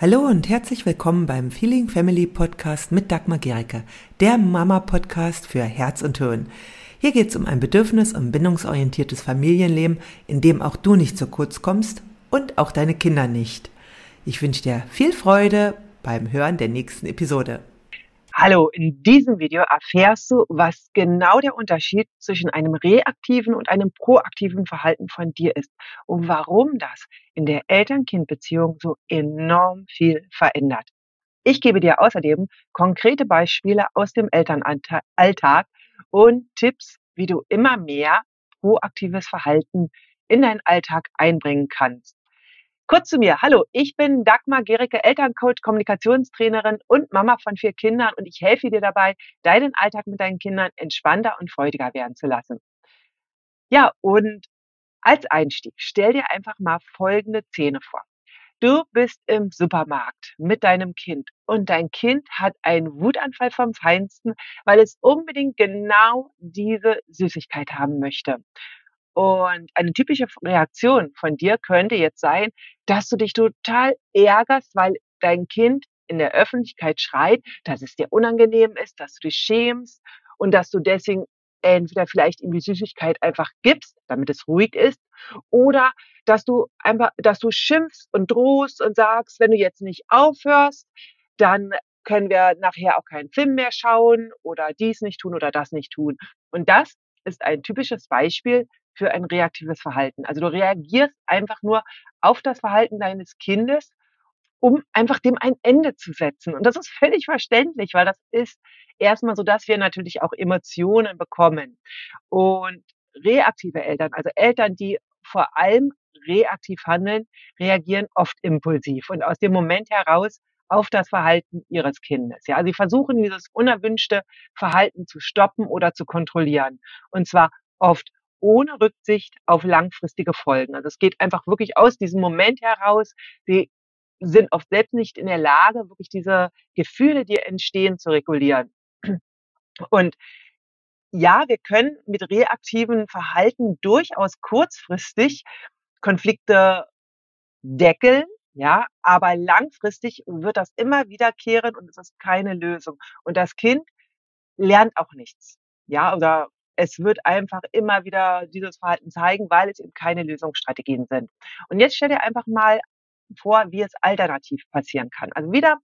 Hallo und herzlich willkommen beim Feeling Family Podcast mit Dagmar Gericke, der Mama-Podcast für Herz und Hirn. Hier geht es um ein bedürfnis- und bindungsorientiertes Familienleben, in dem auch du nicht zu kurz kommst und auch deine Kinder nicht. Ich wünsche dir viel Freude beim Hören der nächsten Episode. Hallo, in diesem Video erfährst du, was genau der Unterschied zwischen einem reaktiven und einem proaktiven Verhalten von dir ist und warum das in der Eltern-Kind-Beziehung so enorm viel verändert. Ich gebe dir außerdem konkrete Beispiele aus dem Elternalltag und Tipps, wie du immer mehr proaktives Verhalten in deinen Alltag einbringen kannst. Kurz zu mir. Hallo, ich bin Dagmar Gericke, Elterncoach, Kommunikationstrainerin und Mama von vier Kindern und ich helfe dir dabei, deinen Alltag mit deinen Kindern entspannter und freudiger werden zu lassen. Ja, und als Einstieg, stell dir einfach mal folgende Szene vor. Du bist im Supermarkt mit deinem Kind und dein Kind hat einen Wutanfall vom Feinsten, weil es unbedingt genau diese Süßigkeit haben möchte. Und eine typische Reaktion von dir könnte jetzt sein, dass du dich total ärgerst, weil dein Kind in der Öffentlichkeit schreit, dass es dir unangenehm ist, dass du dich schämst und dass du deswegen entweder vielleicht ihm die Süßigkeit einfach gibst, damit es ruhig ist, oder dass du einfach, dass du schimpfst und drohst und sagst, wenn du jetzt nicht aufhörst, dann können wir nachher auch keinen Film mehr schauen oder dies nicht tun oder das nicht tun. Und das ist ein typisches Beispiel für ein reaktives Verhalten. Also du reagierst einfach nur auf das Verhalten deines Kindes, um einfach dem ein Ende zu setzen. Und das ist völlig verständlich, weil das ist erstmal so, dass wir natürlich auch Emotionen bekommen. Und reaktive Eltern, also Eltern, die vor allem reaktiv handeln, reagieren oft impulsiv und aus dem Moment heraus auf das Verhalten ihres Kindes. Ja, also sie versuchen dieses unerwünschte Verhalten zu stoppen oder zu kontrollieren. Und zwar oft ohne Rücksicht auf langfristige Folgen. Also es geht einfach wirklich aus diesem Moment heraus. Sie sind oft selbst nicht in der Lage, wirklich diese Gefühle, die entstehen, zu regulieren. Und ja, wir können mit reaktiven Verhalten durchaus kurzfristig Konflikte deckeln, ja, aber langfristig wird das immer wiederkehren und es ist keine Lösung. Und das Kind lernt auch nichts. Ja, oder es wird einfach immer wieder dieses Verhalten zeigen, weil es eben keine Lösungsstrategien sind. Und jetzt stell dir einfach mal vor, wie es alternativ passieren kann. Also wieder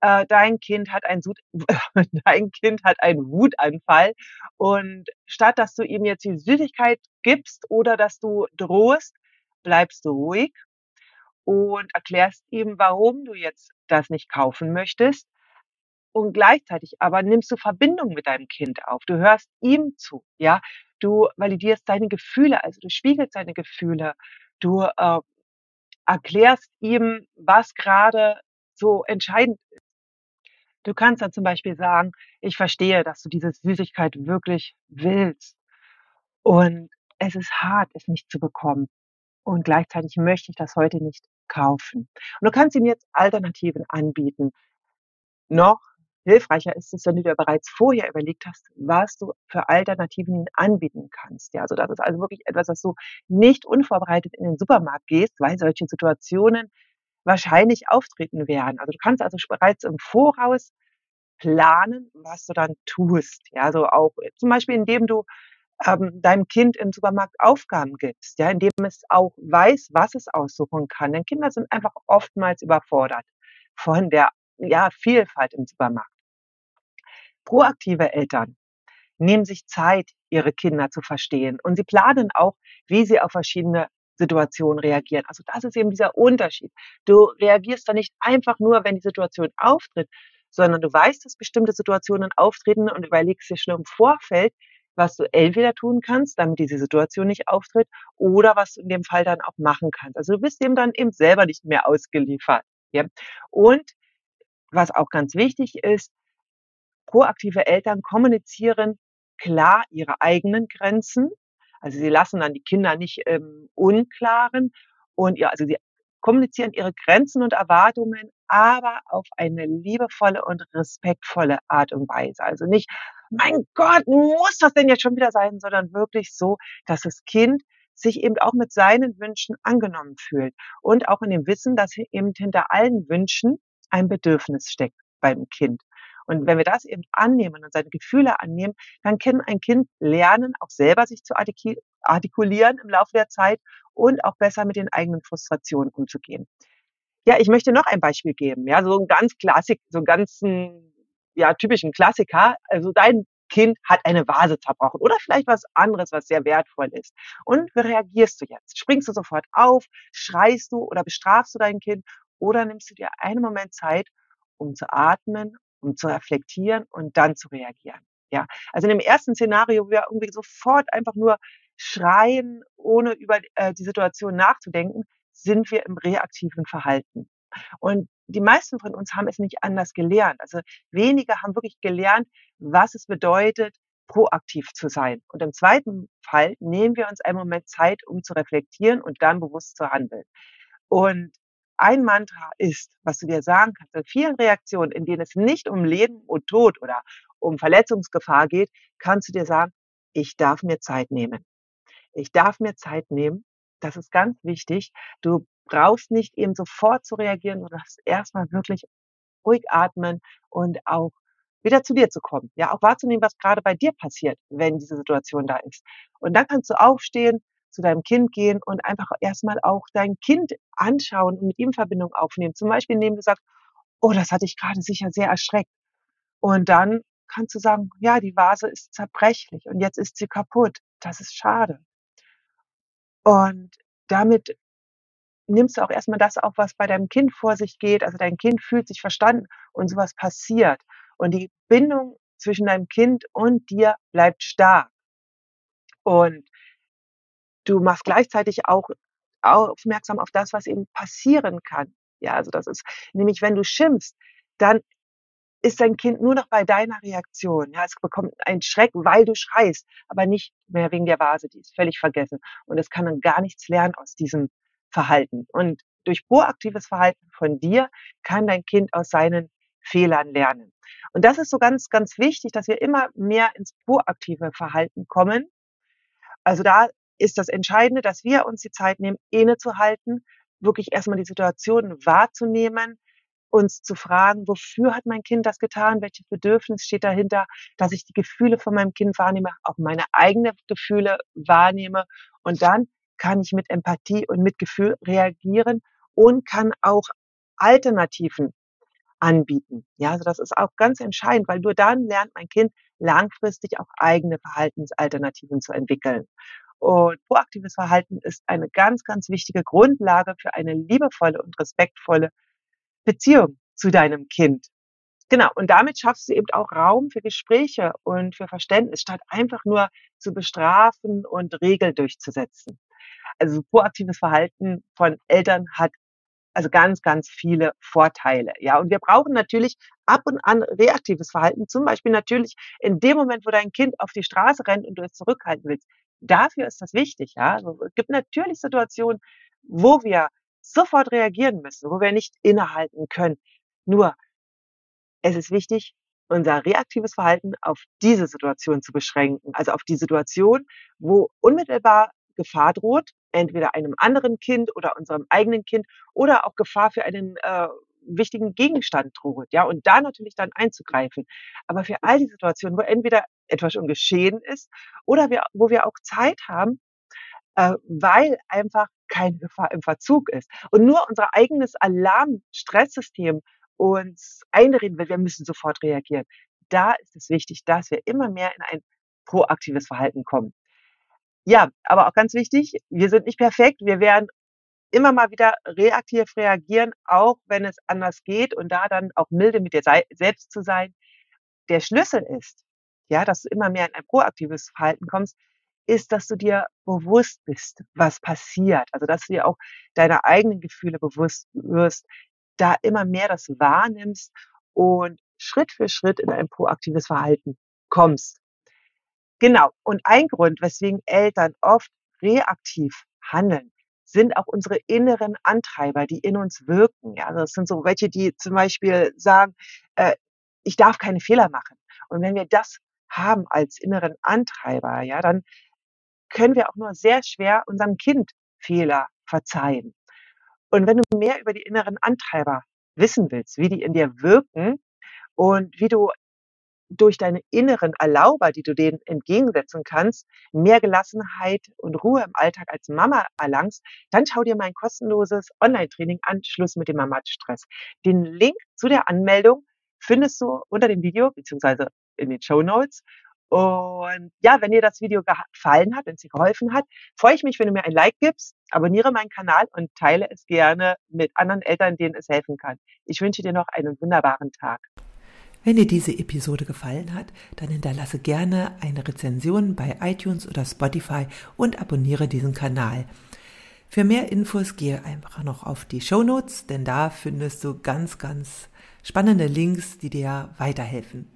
äh, dein Kind hat ein dein Kind hat einen Wutanfall und statt dass du ihm jetzt die Süßigkeit gibst oder dass du drohst, bleibst du ruhig und erklärst ihm, warum du jetzt das nicht kaufen möchtest und gleichzeitig aber nimmst du Verbindung mit deinem Kind auf. Du hörst ihm zu, ja. Du validierst seine Gefühle, also du spiegelst seine Gefühle. Du äh, erklärst ihm, was gerade so entscheidend ist. Du kannst dann zum Beispiel sagen, ich verstehe, dass du diese Süßigkeit wirklich willst. Und es ist hart, es nicht zu bekommen. Und gleichzeitig möchte ich das heute nicht kaufen. Und du kannst ihm jetzt Alternativen anbieten. Noch hilfreicher ist es, wenn du dir bereits vorher überlegt hast, was du für Alternativen anbieten kannst. Ja, also das ist also wirklich etwas, dass du nicht unvorbereitet in den Supermarkt gehst, weil solche Situationen wahrscheinlich auftreten werden. Also du kannst also bereits im Voraus planen, was du dann tust. Ja, also auch zum Beispiel, indem du ähm, deinem Kind im Supermarkt Aufgaben gibst, ja, indem es auch weiß, was es aussuchen kann. Denn Kinder sind einfach oftmals überfordert von der ja, Vielfalt im Supermarkt. Proaktive Eltern nehmen sich Zeit, ihre Kinder zu verstehen und sie planen auch, wie sie auf verschiedene Situationen reagieren. Also das ist eben dieser Unterschied. Du reagierst da nicht einfach nur, wenn die Situation auftritt, sondern du weißt, dass bestimmte Situationen auftreten und überlegst dir schon im Vorfeld, was du entweder tun kannst, damit diese Situation nicht auftritt, oder was du in dem Fall dann auch machen kannst. Also du bist eben dann eben selber nicht mehr ausgeliefert. Ja? Und was auch ganz wichtig ist, proaktive Eltern kommunizieren klar ihre eigenen Grenzen. Also sie lassen dann die Kinder nicht im Unklaren und ja, also sie kommunizieren ihre Grenzen und Erwartungen, aber auf eine liebevolle und respektvolle Art und Weise. Also nicht, mein Gott, muss das denn jetzt schon wieder sein, sondern wirklich so, dass das Kind sich eben auch mit seinen Wünschen angenommen fühlt und auch in dem Wissen, dass eben hinter allen Wünschen ein Bedürfnis steckt beim Kind. Und wenn wir das eben annehmen und seine Gefühle annehmen, dann kann ein Kind lernen, auch selber sich zu artikulieren im Laufe der Zeit und auch besser mit den eigenen Frustrationen umzugehen. Ja, ich möchte noch ein Beispiel geben. Ja, so ein ganz Klassik, so einen ganzen, ja, typischen Klassiker. Also dein Kind hat eine Vase zerbrochen oder vielleicht was anderes, was sehr wertvoll ist. Und wie reagierst du jetzt? Springst du sofort auf? Schreist du oder bestrafst du dein Kind? Oder nimmst du dir einen Moment Zeit, um zu atmen, um zu reflektieren und dann zu reagieren? Ja, also in dem ersten Szenario, wo wir irgendwie sofort einfach nur schreien, ohne über äh, die Situation nachzudenken, sind wir im reaktiven Verhalten. Und die meisten von uns haben es nicht anders gelernt. Also wenige haben wirklich gelernt, was es bedeutet, proaktiv zu sein. Und im zweiten Fall nehmen wir uns einen Moment Zeit, um zu reflektieren und dann bewusst zu handeln. Und ein Mantra ist, was du dir sagen kannst, in vielen Reaktionen, in denen es nicht um Leben und Tod oder um Verletzungsgefahr geht, kannst du dir sagen, ich darf mir Zeit nehmen. Ich darf mir Zeit nehmen. Das ist ganz wichtig. Du brauchst nicht eben sofort zu reagieren, du darfst erstmal wirklich ruhig atmen und auch wieder zu dir zu kommen. Ja, auch wahrzunehmen, was gerade bei dir passiert, wenn diese Situation da ist. Und dann kannst du aufstehen, zu deinem Kind gehen und einfach erstmal auch dein Kind anschauen und mit ihm Verbindung aufnehmen. Zum Beispiel, indem du sagst, oh, das hatte ich gerade sicher sehr erschreckt. Und dann kannst du sagen, ja, die Vase ist zerbrechlich und jetzt ist sie kaputt. Das ist schade. Und damit nimmst du auch erstmal das auf, was bei deinem Kind vor sich geht. Also dein Kind fühlt sich verstanden und sowas passiert. Und die Bindung zwischen deinem Kind und dir bleibt stark. Und du machst gleichzeitig auch aufmerksam auf das, was eben passieren kann. Ja, also das ist nämlich, wenn du schimpfst, dann ist dein Kind nur noch bei deiner Reaktion. Ja, es bekommt einen Schreck, weil du schreist, aber nicht mehr wegen der Vase, die ist völlig vergessen. Und es kann dann gar nichts lernen aus diesem Verhalten. Und durch proaktives Verhalten von dir kann dein Kind aus seinen Fehlern lernen. Und das ist so ganz, ganz wichtig, dass wir immer mehr ins proaktive Verhalten kommen. Also da ist das Entscheidende, dass wir uns die Zeit nehmen, innezuhalten, wirklich erstmal die Situation wahrzunehmen, uns zu fragen, wofür hat mein Kind das getan, welches Bedürfnis steht dahinter, dass ich die Gefühle von meinem Kind wahrnehme, auch meine eigenen Gefühle wahrnehme und dann kann ich mit Empathie und Mitgefühl reagieren und kann auch Alternativen anbieten. Ja, also das ist auch ganz entscheidend, weil nur dann lernt mein Kind langfristig auch eigene Verhaltensalternativen zu entwickeln. Und proaktives Verhalten ist eine ganz, ganz wichtige Grundlage für eine liebevolle und respektvolle Beziehung zu deinem Kind. Genau. Und damit schaffst du eben auch Raum für Gespräche und für Verständnis, statt einfach nur zu bestrafen und Regeln durchzusetzen. Also proaktives Verhalten von Eltern hat also ganz, ganz viele Vorteile. Ja, und wir brauchen natürlich ab und an reaktives Verhalten. Zum Beispiel natürlich in dem Moment, wo dein Kind auf die Straße rennt und du es zurückhalten willst. Dafür ist das wichtig. Ja, also es gibt natürlich Situationen, wo wir sofort reagieren müssen, wo wir nicht innehalten können. Nur es ist wichtig, unser reaktives Verhalten auf diese Situation zu beschränken. Also auf die Situation, wo unmittelbar Gefahr droht, entweder einem anderen Kind oder unserem eigenen Kind oder auch Gefahr für einen äh, wichtigen Gegenstand droht, ja, und da natürlich dann einzugreifen. Aber für all die Situationen, wo entweder etwas schon geschehen ist oder wir, wo wir auch Zeit haben, äh, weil einfach keine Gefahr im Verzug ist und nur unser eigenes Alarm-Stresssystem uns einreden will, wir müssen sofort reagieren. Da ist es wichtig, dass wir immer mehr in ein proaktives Verhalten kommen. Ja, aber auch ganz wichtig, wir sind nicht perfekt. Wir werden immer mal wieder reaktiv reagieren, auch wenn es anders geht und da dann auch milde mit dir selbst zu sein. Der Schlüssel ist, ja, dass du immer mehr in ein proaktives Verhalten kommst, ist, dass du dir bewusst bist, was passiert. Also, dass du dir auch deine eigenen Gefühle bewusst wirst, da immer mehr das wahrnimmst und Schritt für Schritt in ein proaktives Verhalten kommst. Genau. Und ein Grund, weswegen Eltern oft reaktiv handeln, sind auch unsere inneren Antreiber, die in uns wirken. Ja, also das sind so welche, die zum Beispiel sagen, äh, ich darf keine Fehler machen. Und wenn wir das haben als inneren Antreiber, ja, dann können wir auch nur sehr schwer unserem Kind Fehler verzeihen. Und wenn du mehr über die inneren Antreiber wissen willst, wie die in dir wirken und wie du durch deine inneren Erlauber, die du denen entgegensetzen kannst, mehr Gelassenheit und Ruhe im Alltag als Mama erlangst, dann schau dir mein kostenloses Online-Training an, Schluss mit dem Mama-Stress. Den Link zu der Anmeldung findest du unter dem Video beziehungsweise in den Show Notes. Und ja, wenn dir das Video gefallen hat, wenn es dir geholfen hat, freue ich mich, wenn du mir ein Like gibst, abonniere meinen Kanal und teile es gerne mit anderen Eltern, denen es helfen kann. Ich wünsche dir noch einen wunderbaren Tag. Wenn dir diese Episode gefallen hat, dann hinterlasse gerne eine Rezension bei iTunes oder Spotify und abonniere diesen Kanal. Für mehr Infos gehe einfach noch auf die Show Notes, denn da findest du ganz, ganz spannende Links, die dir weiterhelfen.